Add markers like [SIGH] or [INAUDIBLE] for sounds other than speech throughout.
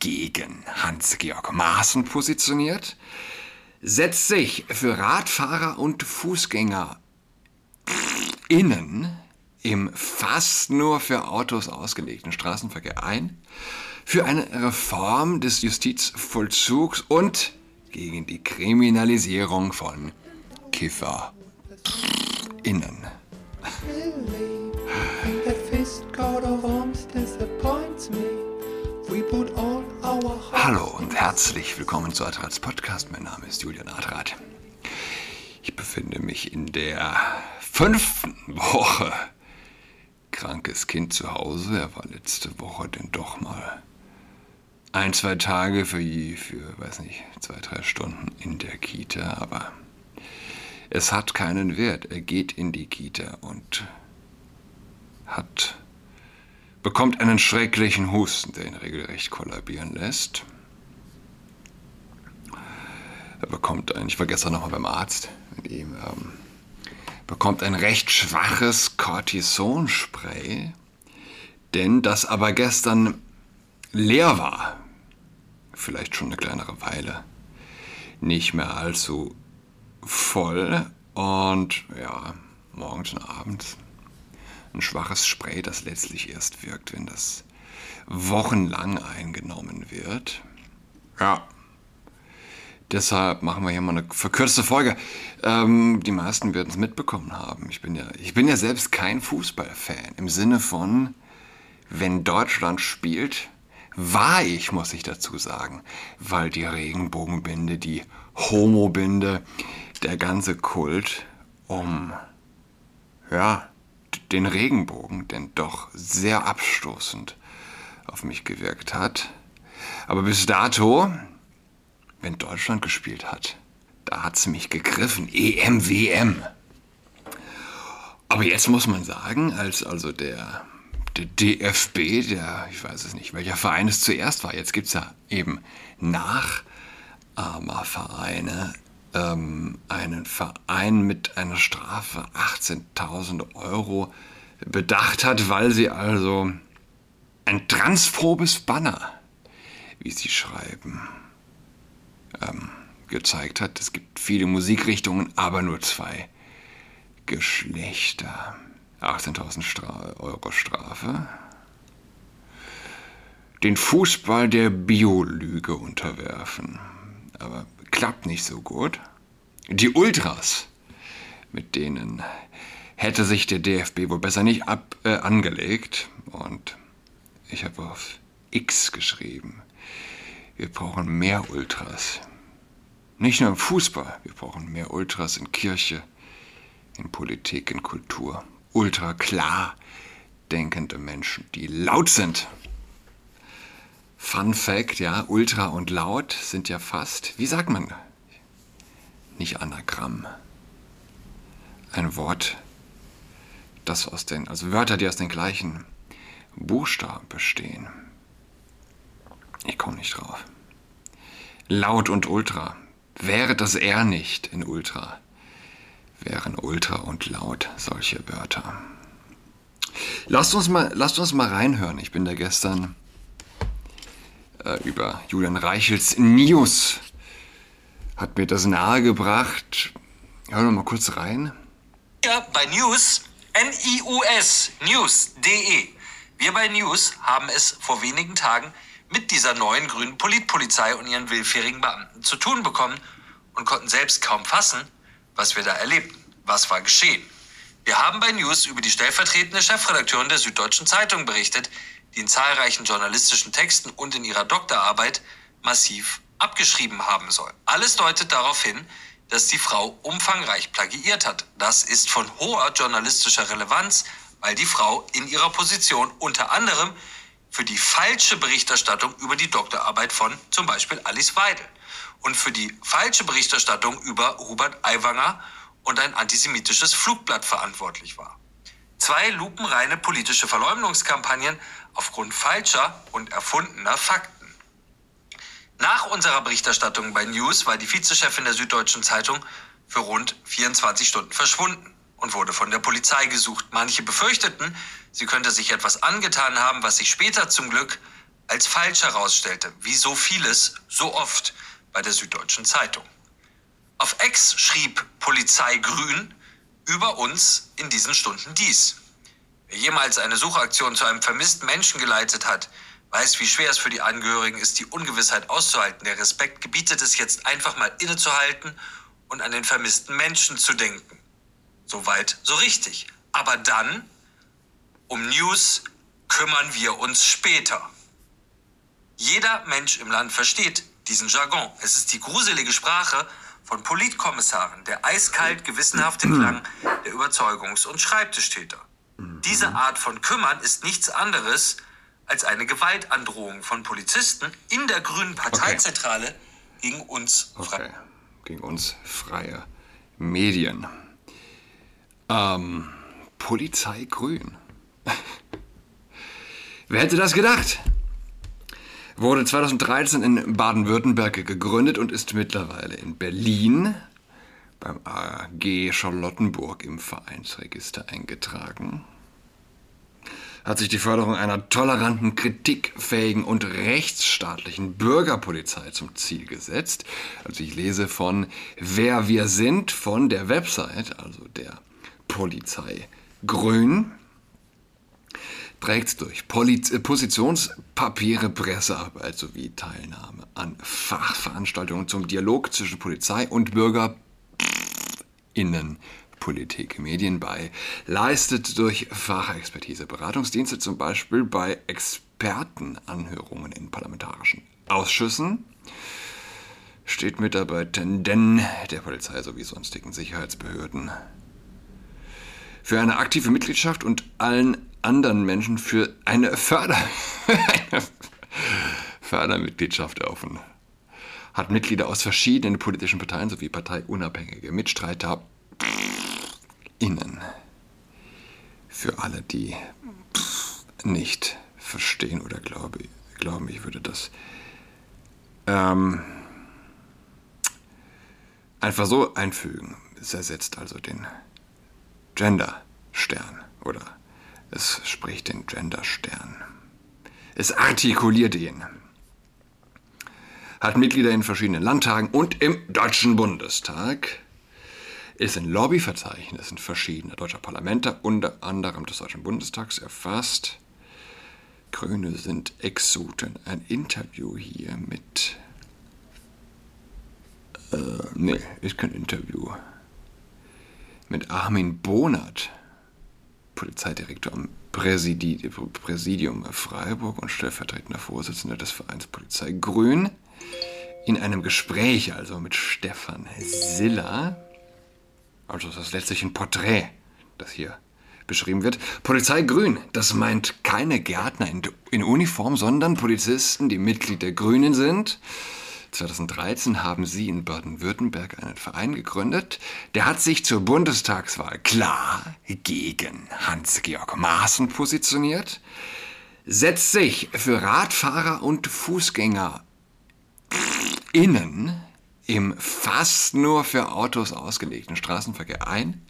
gegen Hans-Georg Maaßen positioniert, setzt sich für Radfahrer und Fußgänger innen im fast nur für Autos ausgelegten Straßenverkehr ein, für eine Reform des Justizvollzugs und gegen die Kriminalisierung von KifferInnen. Hallo und herzlich willkommen zu Adrats Podcast. Mein Name ist Julian Adrat. Ich befinde mich in der fünften Woche krankes Kind zu Hause. Er war letzte Woche denn doch mal ein, zwei Tage für, für, weiß nicht, zwei, drei Stunden in der Kita, aber es hat keinen Wert. Er geht in die Kita und hat, bekommt einen schrecklichen Husten, der ihn regelrecht kollabieren lässt. Er bekommt ein, ich war gestern nochmal beim Arzt ihm, ähm, bekommt ein recht schwaches Cortisonspray, denn das aber gestern leer war, vielleicht schon eine kleinere Weile, nicht mehr allzu voll und ja, morgens und abends ein schwaches Spray, das letztlich erst wirkt, wenn das wochenlang eingenommen wird. Ja, Deshalb machen wir hier mal eine verkürzte Folge. Ähm, die meisten werden es mitbekommen haben. Ich bin, ja, ich bin ja selbst kein Fußballfan. Im Sinne von, wenn Deutschland spielt, war ich, muss ich dazu sagen. Weil die Regenbogenbinde, die Homobinde, der ganze Kult um, ja, den Regenbogen, denn doch sehr abstoßend auf mich gewirkt hat. Aber bis dato wenn Deutschland gespielt hat. Da hat es mich gegriffen. EM, WM. Aber jetzt muss man sagen, als also der, der DFB, der, ich weiß es nicht, welcher Verein es zuerst war, jetzt gibt es ja eben Nachahmervereine, ähm, einen Verein mit einer Strafe 18.000 Euro bedacht hat, weil sie also ein transphobes Banner, wie sie schreiben, ähm, gezeigt hat. Es gibt viele Musikrichtungen, aber nur zwei Geschlechter. 18.000 Stra Euro Strafe. Den Fußball der Biolüge unterwerfen. Aber klappt nicht so gut. Die Ultras, mit denen hätte sich der DFB wohl besser nicht ab, äh, angelegt. Und ich habe auf X geschrieben. Wir brauchen mehr Ultras. Nicht nur im Fußball, wir brauchen mehr Ultras in Kirche, in Politik, in Kultur. Ultra klar denkende Menschen, die laut sind. Fun Fact, ja, Ultra und laut sind ja fast, wie sagt man, nicht Anagramm. Ein Wort, das aus den, also Wörter, die aus den gleichen Buchstaben bestehen. Ich komme nicht drauf. Laut und Ultra. Wäre das R nicht in Ultra, wären Ultra und Laut solche Wörter. Lasst uns mal, lasst uns mal reinhören. Ich bin da gestern äh, über Julian Reichels News hat mir das nahegebracht. Hören wir mal kurz rein. Ja, bei News, N-I-U-S, news.de. Wir bei News haben es vor wenigen Tagen mit dieser neuen grünen Politpolizei und ihren willfährigen Beamten zu tun bekommen und konnten selbst kaum fassen, was wir da erlebten. Was war geschehen? Wir haben bei News über die stellvertretende Chefredakteurin der Süddeutschen Zeitung berichtet, die in zahlreichen journalistischen Texten und in ihrer Doktorarbeit massiv abgeschrieben haben soll. Alles deutet darauf hin, dass die Frau umfangreich plagiiert hat. Das ist von hoher journalistischer Relevanz, weil die Frau in ihrer Position unter anderem für die falsche Berichterstattung über die Doktorarbeit von zum Beispiel Alice Weidel und für die falsche Berichterstattung über Hubert Aiwanger und ein antisemitisches Flugblatt verantwortlich war. Zwei lupenreine politische Verleumdungskampagnen aufgrund falscher und erfundener Fakten. Nach unserer Berichterstattung bei News war die Vizechefin der Süddeutschen Zeitung für rund 24 Stunden verschwunden und wurde von der Polizei gesucht. Manche befürchteten, sie könnte sich etwas angetan haben, was sich später zum Glück als falsch herausstellte, wie so vieles, so oft bei der Süddeutschen Zeitung. Auf Ex schrieb Polizei Grün über uns in diesen Stunden dies. Wer jemals eine Suchaktion zu einem vermissten Menschen geleitet hat, weiß, wie schwer es für die Angehörigen ist, die Ungewissheit auszuhalten. Der Respekt gebietet es jetzt einfach mal innezuhalten und an den vermissten Menschen zu denken. Soweit, so richtig. Aber dann, um News kümmern wir uns später. Jeder Mensch im Land versteht diesen Jargon. Es ist die gruselige Sprache von Politkommissaren, der eiskalt gewissenhafte Klang der Überzeugungs- und Schreibtischtäter. Diese Art von Kümmern ist nichts anderes als eine Gewaltandrohung von Polizisten in der grünen Parteizentrale okay. gegen uns. Okay. Gegen uns freie Medien. Ähm, Polizei Grün. [LAUGHS] Wer hätte das gedacht? Wurde 2013 in Baden-Württemberg gegründet und ist mittlerweile in Berlin beim AG Charlottenburg im Vereinsregister eingetragen hat sich die Förderung einer toleranten, kritikfähigen und rechtsstaatlichen Bürgerpolizei zum Ziel gesetzt. Also ich lese von Wer wir sind von der Website, also der Polizei. Grün, trägt durch. Poliz Positionspapiere, Pressearbeit sowie Teilnahme an Fachveranstaltungen zum Dialog zwischen Polizei und BürgerInnen Politik, Medien bei, leistet durch Fachexpertise Beratungsdienste zum Beispiel bei Expertenanhörungen in parlamentarischen Ausschüssen, steht Mitarbeitenden der Polizei sowie sonstigen Sicherheitsbehörden für eine aktive Mitgliedschaft und allen anderen Menschen für eine, Förder [LAUGHS] eine Fördermitgliedschaft offen. Hat Mitglieder aus verschiedenen politischen Parteien sowie parteiunabhängige Mitstreiter innen. Für alle, die nicht verstehen oder glaube, glauben, ich würde das ähm, einfach so einfügen. Es ersetzt also den Gender-Stern oder es spricht den Gender-Stern. Es artikuliert ihn. Hat Mitglieder in verschiedenen Landtagen und im Deutschen Bundestag ist in Lobbyverzeichnissen verschiedener deutscher Parlamente, unter anderem des Deutschen Bundestags, erfasst. Grüne sind Exoten. Ein Interview hier mit. Äh, nee, ist kein Interview. Mit Armin Bonert, Polizeidirektor am Präsidium Freiburg und stellvertretender Vorsitzender des Vereins Polizei Grün. In einem Gespräch also mit Stefan Siller also das ist letztlich ein Porträt, das hier beschrieben wird. Polizei Grün, das meint keine Gärtner in, in Uniform, sondern Polizisten, die Mitglied der Grünen sind. 2013 haben sie in Baden-Württemberg einen Verein gegründet. Der hat sich zur Bundestagswahl klar gegen Hans-Georg Maaßen positioniert, setzt sich für Radfahrer und Fußgänger innen im fast nur für Autos ausgelegten Straßenverkehr ein,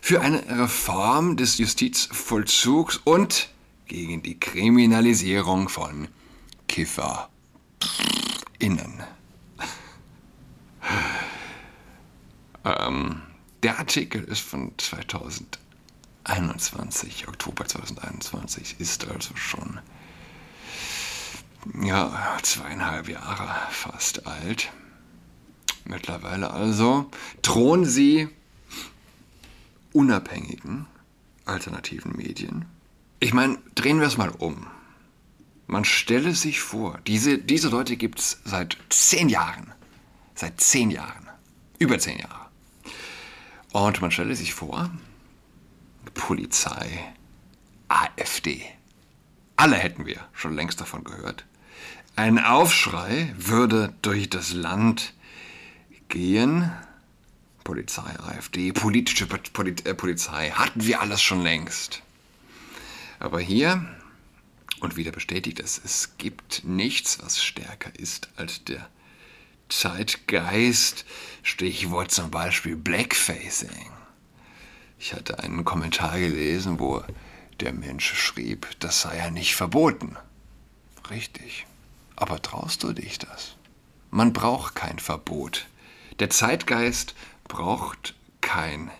für eine Reform des Justizvollzugs und gegen die Kriminalisierung von KifferInnen. ähm, der Artikel ist von 2021, Oktober 2021, ist also schon ja, zweieinhalb Jahre fast alt mittlerweile also, drohen sie unabhängigen alternativen Medien. Ich meine, drehen wir es mal um. Man stelle sich vor, diese, diese Leute gibt es seit zehn Jahren. Seit zehn Jahren. Über zehn Jahre. Und man stelle sich vor, Polizei, AfD. Alle hätten wir schon längst davon gehört. Ein Aufschrei würde durch das Land gehen. Polizei, AfD, politische Polit äh, Polizei, hatten wir alles schon längst. Aber hier, und wieder bestätigt es, es gibt nichts, was stärker ist als der Zeitgeist. Stichwort zum Beispiel Blackfacing. Ich hatte einen Kommentar gelesen, wo der Mensch schrieb, das sei ja nicht verboten. Richtig. Aber traust du dich das? Man braucht kein Verbot. Der Zeitgeist braucht kein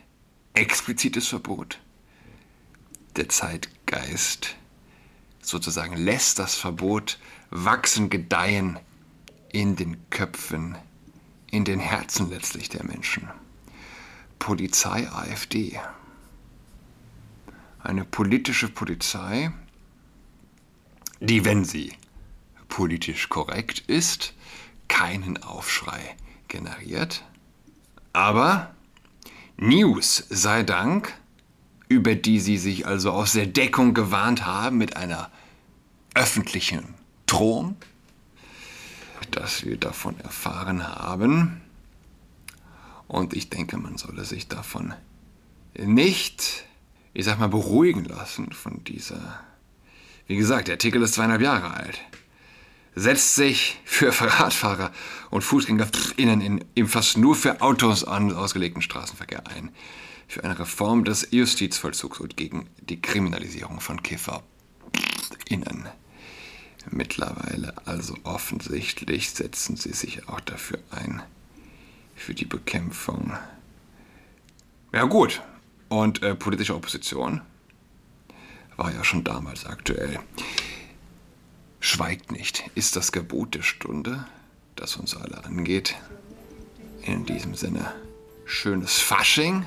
explizites Verbot. Der Zeitgeist sozusagen lässt das Verbot wachsen, gedeihen in den Köpfen, in den Herzen letztlich der Menschen. Polizei AfD. Eine politische Polizei, die, wenn sie politisch korrekt ist, keinen Aufschrei generiert, aber News sei Dank, über die sie sich also aus der Deckung gewarnt haben mit einer öffentlichen Drohung, dass wir davon erfahren haben. Und ich denke, man solle sich davon nicht, ich sag mal, beruhigen lassen von dieser. Wie gesagt, der Artikel ist zweieinhalb Jahre alt. Setzt sich für Radfahrer und FußgängerInnen im fast nur für Autos ausgelegten Straßenverkehr ein. Für eine Reform des Justizvollzugs und gegen die Kriminalisierung von KifferInnen. Mittlerweile also offensichtlich setzen sie sich auch dafür ein, für die Bekämpfung. Ja gut, und äh, politische Opposition war ja schon damals aktuell. Schweigt nicht, ist das Gebot der Stunde, das uns alle angeht. In diesem Sinne, schönes Fasching.